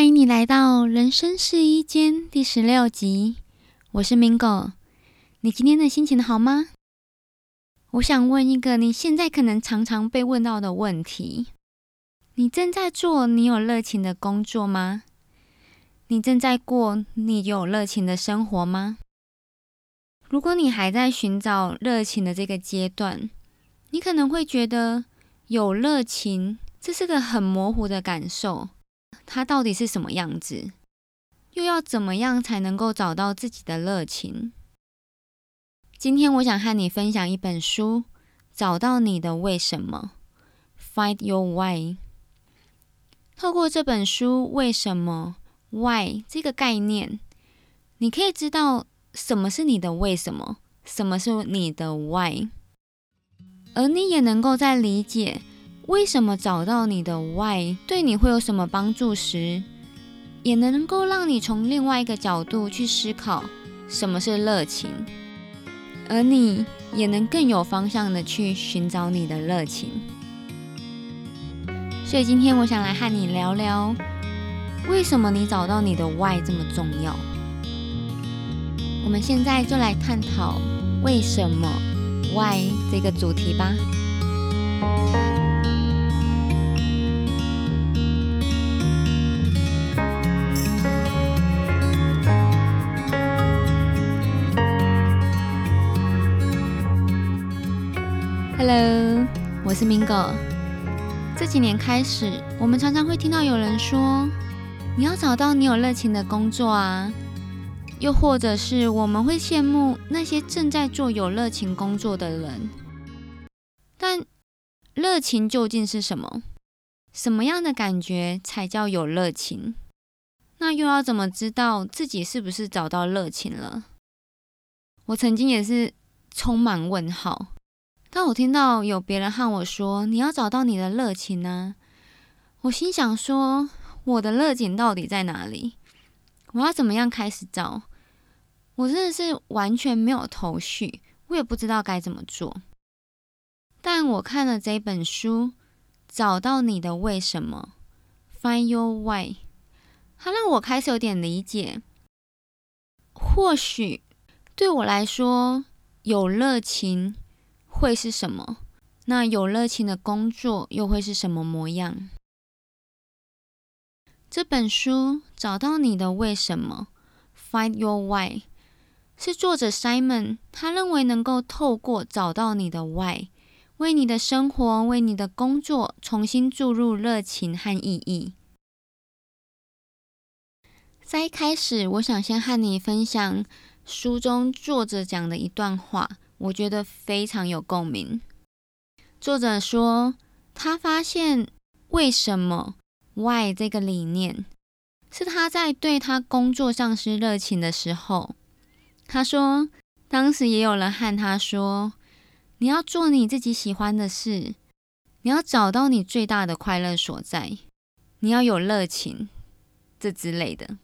欢迎你来到《人生试衣间》第十六集，我是 Mingo。你今天的心情好吗？我想问一个你现在可能常常被问到的问题：你正在做你有热情的工作吗？你正在过你有热情的生活吗？如果你还在寻找热情的这个阶段，你可能会觉得有热情，这是个很模糊的感受。它到底是什么样子？又要怎么样才能够找到自己的热情？今天我想和你分享一本书，《找到你的为什么》（Find Your Why）。透过这本书，为什么 （Why） 这个概念，你可以知道什么是你的为什么，什么是你的 Why，而你也能够在理解。为什么找到你的 Why 对你会有什么帮助时，也能够让你从另外一个角度去思考什么是热情，而你也能更有方向的去寻找你的热情。所以今天我想来和你聊聊，为什么你找到你的 Why 这么重要。我们现在就来探讨为什么 Why 这个主题吧。我是 Mingo。这几年开始，我们常常会听到有人说：“你要找到你有热情的工作啊。”又或者是我们会羡慕那些正在做有热情工作的人。但热情究竟是什么？什么样的感觉才叫有热情？那又要怎么知道自己是不是找到热情了？我曾经也是充满问号。当我听到有别人和我说你要找到你的热情呢，我心想说我的热情到底在哪里？我要怎么样开始找？我真的是完全没有头绪，我也不知道该怎么做。但我看了这本书，找到你的为什么，Find Your Why，它让我开始有点理解。或许对我来说，有热情。会是什么？那有热情的工作又会是什么模样？这本书找到你的为什么，Find Your Why，是作者 Simon，他认为能够透过找到你的 Why，为你的生活、为你的工作重新注入热情和意义。在一开始，我想先和你分享书中作者讲的一段话。我觉得非常有共鸣。作者说，他发现为什么 “why” 这个理念是他在对他工作丧失热情的时候。他说，当时也有人和他说：“你要做你自己喜欢的事，你要找到你最大的快乐所在，你要有热情，这之类的。”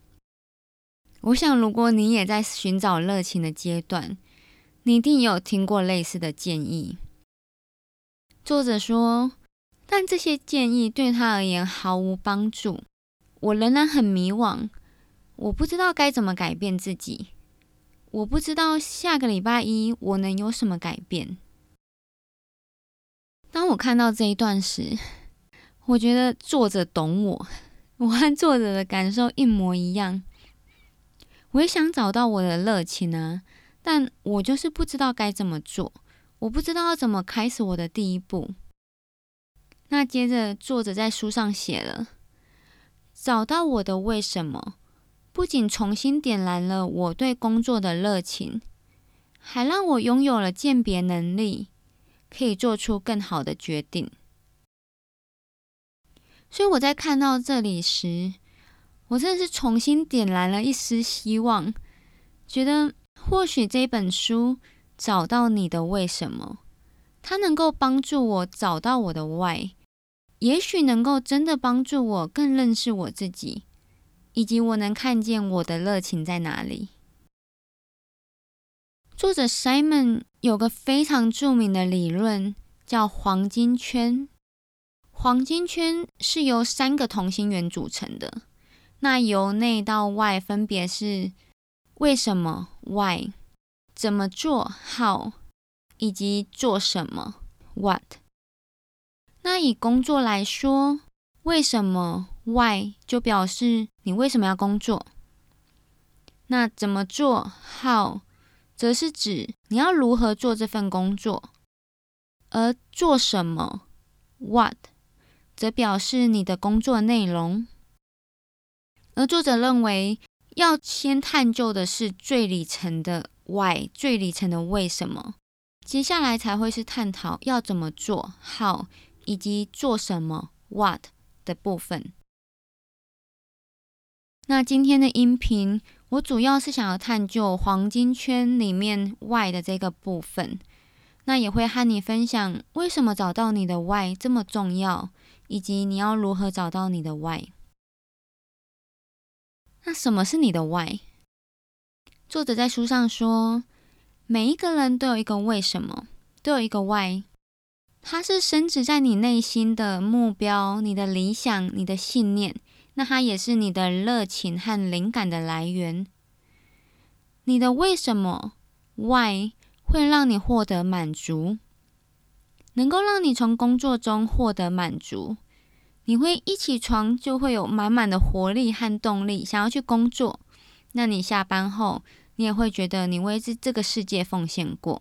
我想，如果你也在寻找热情的阶段，你一定有听过类似的建议。作者说，但这些建议对他而言毫无帮助。我仍然很迷惘，我不知道该怎么改变自己，我不知道下个礼拜一我能有什么改变。当我看到这一段时，我觉得作者懂我，我和作者的感受一模一样。我也想找到我的热情啊。但我就是不知道该怎么做，我不知道怎么开始我的第一步。那接着作者在书上写了，找到我的为什么，不仅重新点燃了我对工作的热情，还让我拥有了鉴别能力，可以做出更好的决定。所以我在看到这里时，我真的是重新点燃了一丝希望，觉得。或许这本书找到你的为什么，它能够帮助我找到我的 why，也许能够真的帮助我更认识我自己，以及我能看见我的热情在哪里。作者 Simon 有个非常著名的理论，叫黄金圈。黄金圈是由三个同心圆组成的，那由内到外分别是为什么？（Why）、怎么做？（How） 以及做什么？（What）。那以工作来说，为什么？（Why） 就表示你为什么要工作？那怎么做？（How） 则是指你要如何做这份工作，而做什么？（What） 则表示你的工作内容。而作者认为，要先探究的是最里层的 “why”，最里层的为什么，接下来才会是探讨要怎么做 “how”，以及做什么 “what” 的部分。那今天的音频。我主要是想要探究黄金圈里面 “why” 的这个部分，那也会和你分享为什么找到你的 “why” 这么重要，以及你要如何找到你的 “why”。那什么是你的 “why”？作者在书上说，每一个人都有一个为什么，都有一个 “why”，它是深植在你内心的目标、你的理想、你的信念。那它也是你的热情和灵感的来源。你的为什么 （Why） 会让你获得满足，能够让你从工作中获得满足。你会一起床就会有满满的活力和动力，想要去工作。那你下班后，你也会觉得你为这这个世界奉献过。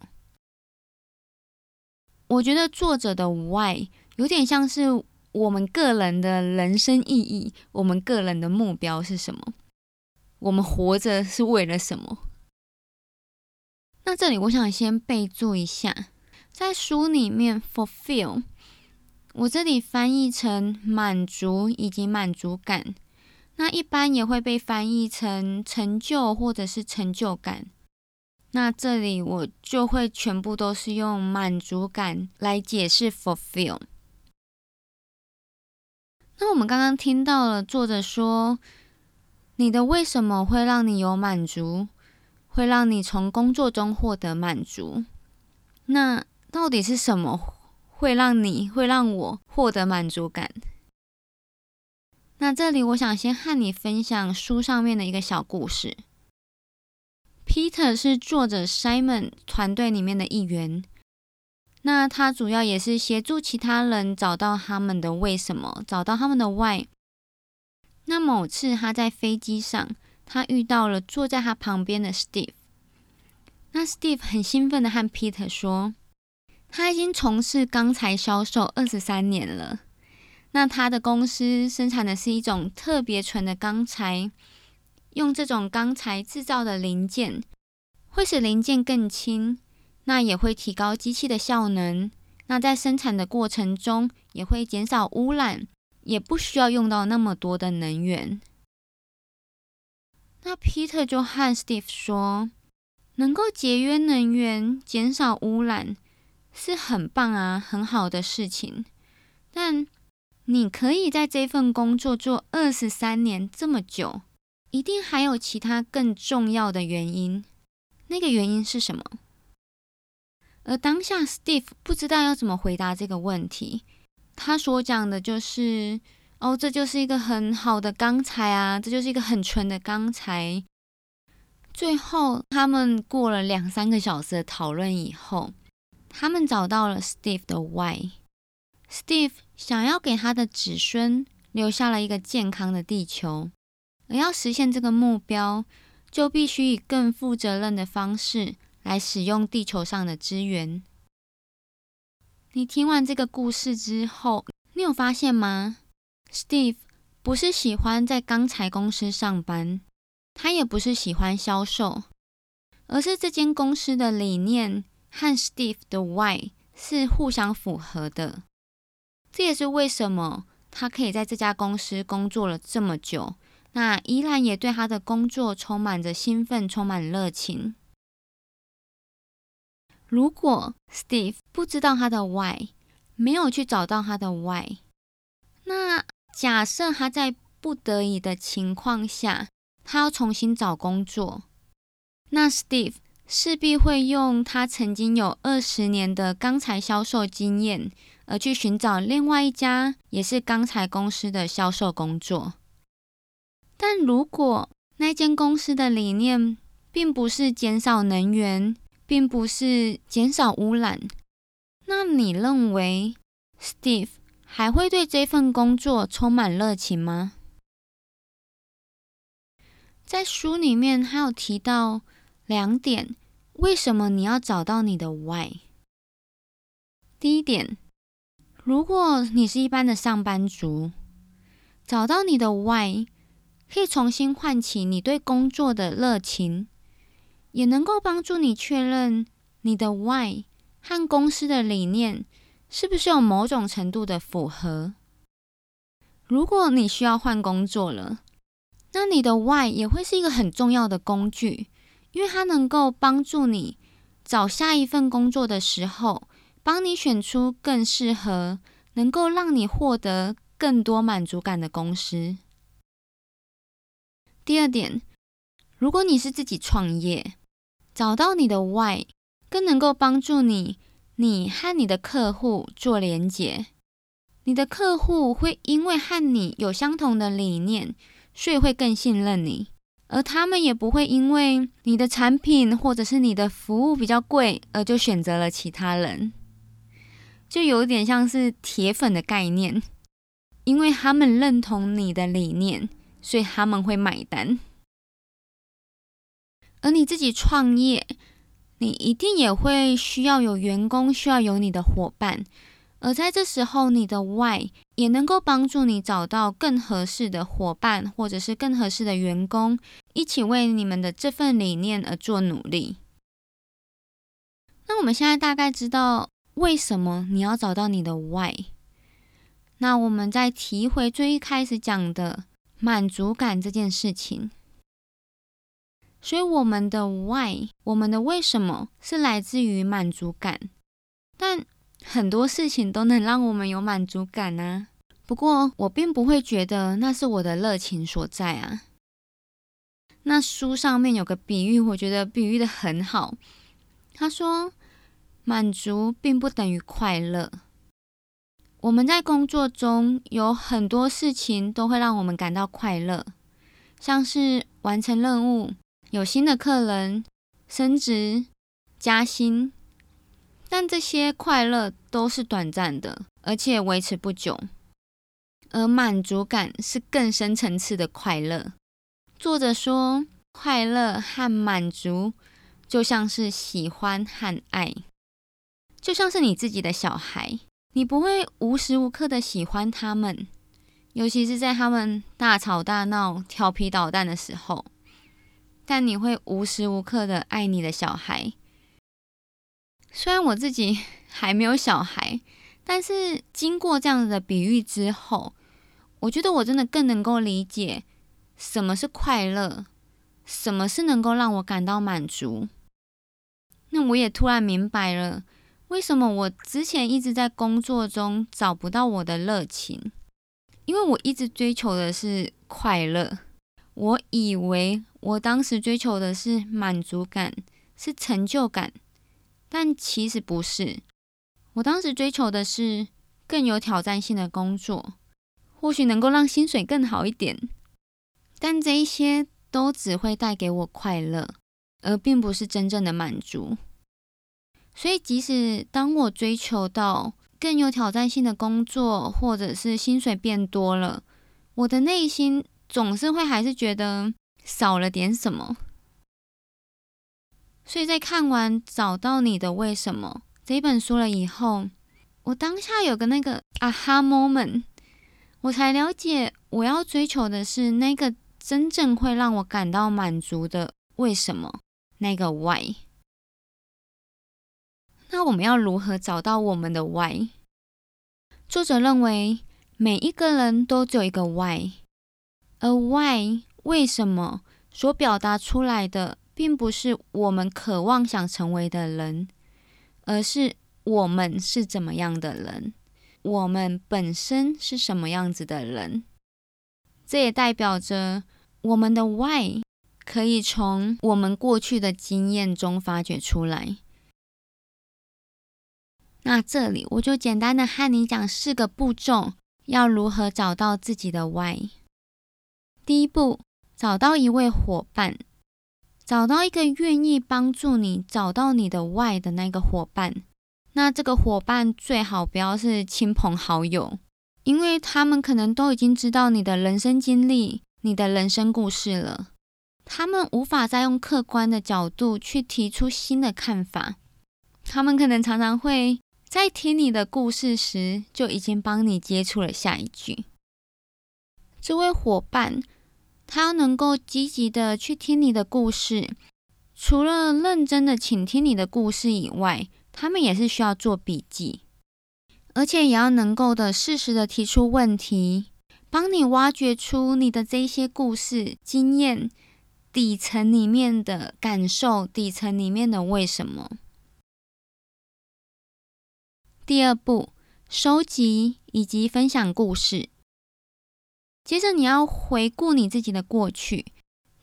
我觉得作者的 Why 有点像是。我们个人的人生意义，我们个人的目标是什么？我们活着是为了什么？那这里我想先备注一下，在书里面 “fulfill”，我这里翻译成满足以及满足感，那一般也会被翻译成成就或者是成就感。那这里我就会全部都是用满足感来解释 “fulfill”。那我们刚刚听到了作者说，你的为什么会让你有满足，会让你从工作中获得满足？那到底是什么会让你会让我获得满足感？那这里我想先和你分享书上面的一个小故事。Peter 是作者 Simon 团队里面的一员。那他主要也是协助其他人找到他们的为什么，找到他们的 why。那某次他在飞机上，他遇到了坐在他旁边的 Steve。那 Steve 很兴奋的和 Peter 说，他已经从事钢材销售二十三年了。那他的公司生产的是一种特别纯的钢材，用这种钢材制造的零件，会使零件更轻。那也会提高机器的效能，那在生产的过程中也会减少污染，也不需要用到那么多的能源。那 Peter 就和 Steve 说，能够节约能源、减少污染是很棒啊，很好的事情。但你可以在这份工作做二十三年这么久，一定还有其他更重要的原因。那个原因是什么？而当下，Steve 不知道要怎么回答这个问题。他所讲的就是：“哦，这就是一个很好的钢材啊，这就是一个很纯的钢材。”最后，他们过了两三个小时的讨论以后，他们找到了 Steve 的 Why。Steve 想要给他的子孙留下了一个健康的地球，而要实现这个目标，就必须以更负责任的方式。来使用地球上的资源。你听完这个故事之后，你有发现吗？Steve 不是喜欢在钢材公司上班，他也不是喜欢销售，而是这间公司的理念和 Steve 的 Why 是互相符合的。这也是为什么他可以在这家公司工作了这么久，那依然也对他的工作充满着兴奋，充满热情。如果 Steve 不知道他的 Why，没有去找到他的 Why，那假设他在不得已的情况下，他要重新找工作，那 Steve 势必会用他曾经有二十年的钢材销售经验，而去寻找另外一家也是钢材公司的销售工作。但如果那间公司的理念并不是减少能源，并不是减少污染，那你认为 Steve 还会对这份工作充满热情吗？在书里面还有提到两点，为什么你要找到你的 Why？第一点，如果你是一般的上班族，找到你的 Why，可以重新唤起你对工作的热情，也能够帮助你确认你的 Why 和公司的理念是不是有某种程度的符合。如果你需要换工作了，那你的 Why 也会是一个很重要的工具，因为它能够帮助你找下一份工作的时候，帮你选出更适合、能够让你获得更多满足感的公司。第二点，如果你是自己创业，找到你的 Why，更能够帮助你，你和你的客户做连结。你的客户会因为和你有相同的理念。所以会更信任你，而他们也不会因为你的产品或者是你的服务比较贵，而就选择了其他人。就有点像是铁粉的概念，因为他们认同你的理念，所以他们会买单。而你自己创业，你一定也会需要有员工，需要有你的伙伴。而在这时候，你的 Why 也能够帮助你找到更合适的伙伴，或者是更合适的员工，一起为你们的这份理念而做努力。那我们现在大概知道为什么你要找到你的 Why。那我们再提回最一开始讲的满足感这件事情。所以我们的 Why，我们的为什么是来自于满足感，但。很多事情都能让我们有满足感啊，不过我并不会觉得那是我的热情所在啊。那书上面有个比喻，我觉得比喻的很好。他说，满足并不等于快乐。我们在工作中有很多事情都会让我们感到快乐，像是完成任务、有新的客人、升职、加薪。但这些快乐都是短暂的，而且维持不久。而满足感是更深层次的快乐。作者说，快乐和满足就像是喜欢和爱，就像是你自己的小孩，你不会无时无刻的喜欢他们，尤其是在他们大吵大闹、调皮捣蛋的时候，但你会无时无刻的爱你的小孩。虽然我自己 还没有小孩，但是经过这样子的比喻之后，我觉得我真的更能够理解什么是快乐，什么是能够让我感到满足。那我也突然明白了，为什么我之前一直在工作中找不到我的热情，因为我一直追求的是快乐，我以为我当时追求的是满足感，是成就感。但其实不是，我当时追求的是更有挑战性的工作，或许能够让薪水更好一点。但这一些都只会带给我快乐，而并不是真正的满足。所以，即使当我追求到更有挑战性的工作，或者是薪水变多了，我的内心总是会还是觉得少了点什么。所以在看完《找到你的为什么》这本书了以后，我当下有个那个 aha moment，我才了解我要追求的是那个真正会让我感到满足的为什么，那个 why。那我们要如何找到我们的 why？作者认为每一个人都只有一个 why，而 why 为什么所表达出来的。并不是我们渴望想成为的人，而是我们是怎么样的人，我们本身是什么样子的人。这也代表着我们的 why 可以从我们过去的经验中发掘出来。那这里我就简单的和你讲四个步骤，要如何找到自己的 why。第一步，找到一位伙伴，找到一个愿意帮助你找到你的 why 的那个伙伴。那这个伙伴最好不要是亲朋好友，因为他们可能都已经知道你的人生经历、你的人生故事了，他们无法再用客观的角度去提出新的看法。他们可能常常会在听你的故事时，就已经帮你接触了下一句。这位伙伴，他要能够积极的去听你的故事，除了认真的倾听你的故事以外，他们也是需要做笔记，而且也要能够的适时的提出问题，帮你挖掘出你的这些故事经验底层里面的感受，底层里面的为什么。第二步，收集以及分享故事。接着你要回顾你自己的过去，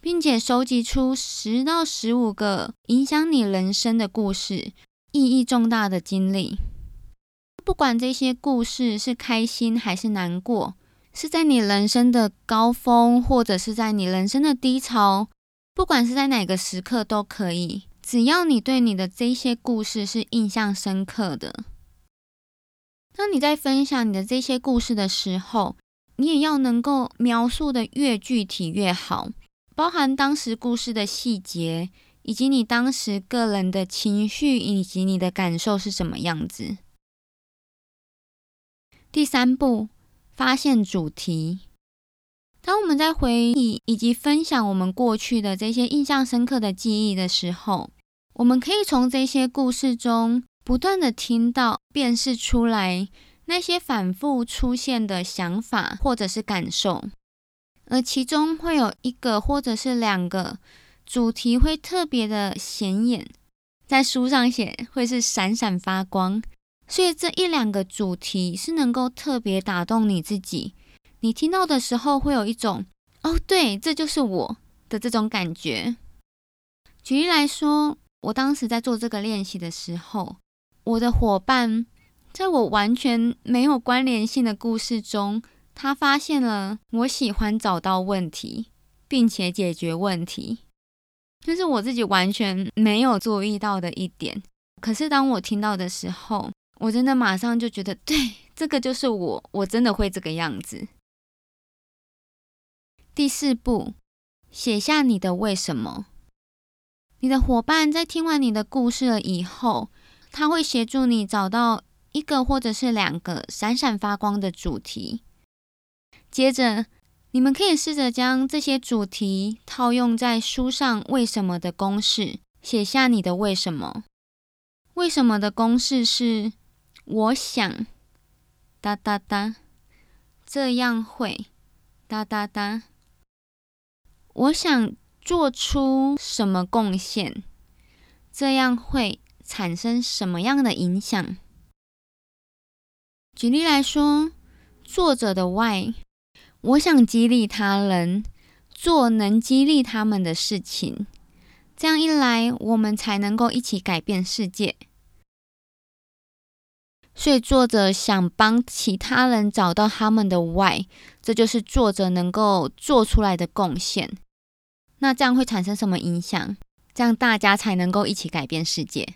并且收集出十到十五个影响你人生的故事。意义重大的经历，不管这些故事是开心还是难过，是在你人生的高峰，或者是在你人生的低潮，不管是在哪个时刻都可以。只要你对你的这些故事是印象深刻的，当你在分享你的这些故事的时候，你也要能够描述的越具体越好，包含当时故事的细节。以及你当时个人的情绪以及你的感受是什么样子？第三步，发现主题。当我们在回忆以及分享我们过去的这些印象深刻的记忆的时候，我们可以从这些故事中不断的听到、辨识出来那些反复出现的想法或者是感受，而其中会有一个或者是两个。主题会特别的显眼，在书上写会是闪闪发光，所以这一两个主题是能够特别打动你自己。你听到的时候会有一种“哦，对，这就是我的”这种感觉。举例来说，我当时在做这个练习的时候，我的伙伴在我完全没有关联性的故事中，他发现了我喜欢找到问题，并且解决问题。就是我自己完全没有注意到的一点，可是当我听到的时候，我真的马上就觉得，对，这个就是我，我真的会这个样子。第四步，写下你的为什么。你的伙伴在听完你的故事了以后，他会协助你找到一个或者是两个闪闪发光的主题，接着。你们可以试着将这些主题套用在书上“为什么”的公式，写下你的为什么。为什么的公式是：我想哒哒哒，这样会哒哒哒。我想做出什么贡献，这样会产生什么样的影响？举例来说，作者的 Why。我想激励他人做能激励他们的事情，这样一来，我们才能够一起改变世界。所以，作者想帮其他人找到他们的 why，这就是作者能够做出来的贡献。那这样会产生什么影响？这样大家才能够一起改变世界。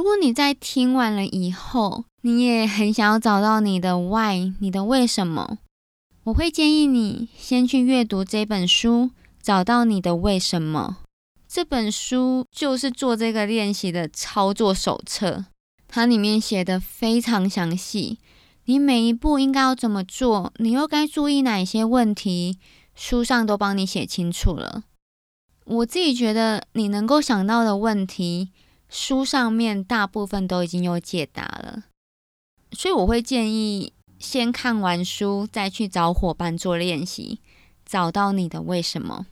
如果你在听完了以后，你也很想要找到你的 why，你的为什么？我会建议你先去阅读这本书，找到你的为什么。这本书就是做这个练习的操作手册，它里面写的非常详细，你每一步应该要怎么做，你又该注意哪些问题，书上都帮你写清楚了。我自己觉得你能够想到的问题。书上面大部分都已经有解答了，所以我会建议先看完书，再去找伙伴做练习，找到你的为什么。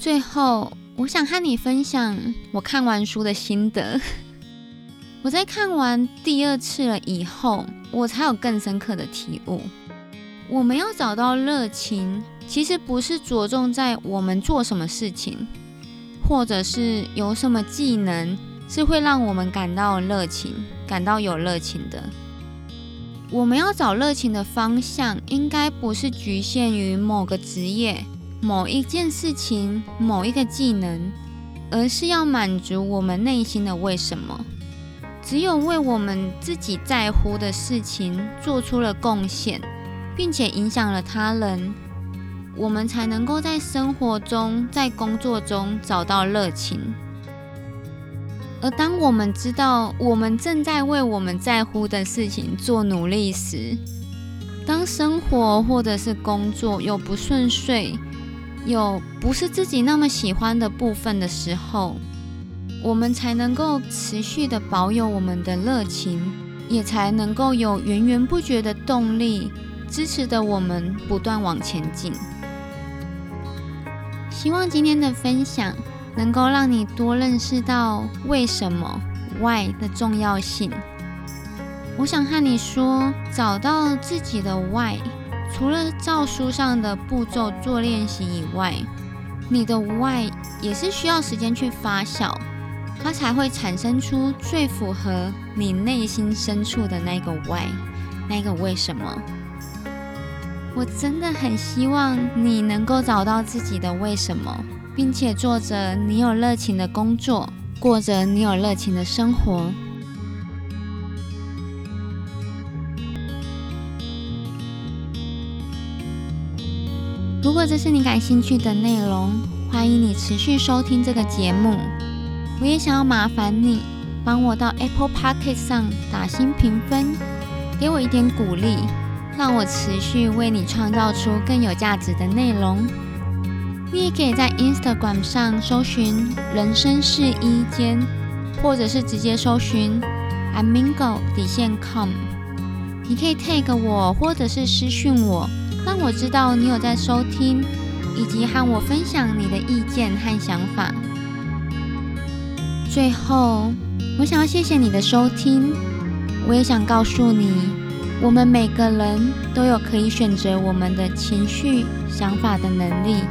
最后，我想和你分享我看完书的心得。我在看完第二次了以后，我才有更深刻的体悟。我们要找到热情，其实不是着重在我们做什么事情。或者是有什么技能是会让我们感到热情、感到有热情的？我们要找热情的方向，应该不是局限于某个职业、某一件事情、某一个技能，而是要满足我们内心的为什么。只有为我们自己在乎的事情做出了贡献，并且影响了他人，我们才能够在生活中、在工作中找到热情。而当我们知道我们正在为我们在乎的事情做努力时，当生活或者是工作有不顺遂、有不是自己那么喜欢的部分的时候，我们才能够持续的保有我们的热情，也才能够有源源不绝的动力，支持着我们不断往前进。希望今天的分享。能够让你多认识到为什么 Why 的重要性。我想和你说，找到自己的 Why，除了照书上的步骤做练习以外，你的 Why 也是需要时间去发酵，它才会产生出最符合你内心深处的那个 Why，那个为什么。我真的很希望你能够找到自己的为什么。并且做着你有热情的工作，过着你有热情的生活。如果这是你感兴趣的内容，欢迎你持续收听这个节目。我也想要麻烦你帮我到 Apple Podcast 上打新评分，给我一点鼓励，让我持续为你创造出更有价值的内容。你也可以在 Instagram 上搜寻“人生是一间”，或者是直接搜寻 “Amingo 底线 com”。你可以 tag 我，或者是私讯我，让我知道你有在收听，以及和我分享你的意见和想法。最后，我想要谢谢你的收听。我也想告诉你，我们每个人都有可以选择我们的情绪、想法的能力。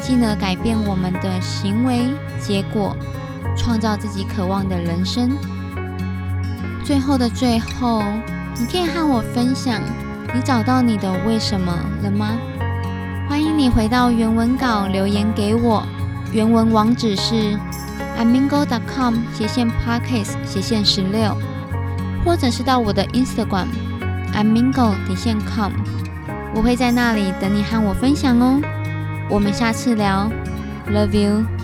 进而改变我们的行为结果，创造自己渴望的人生。最后的最后，你可以和我分享，你找到你的为什么了吗？欢迎你回到原文稿留言给我，原文网址是 amingo.com 斜线 parkes 斜线十六，或者是到我的 Instagram amingo 底线 com，我会在那里等你和我分享哦。我们下次聊，Love you。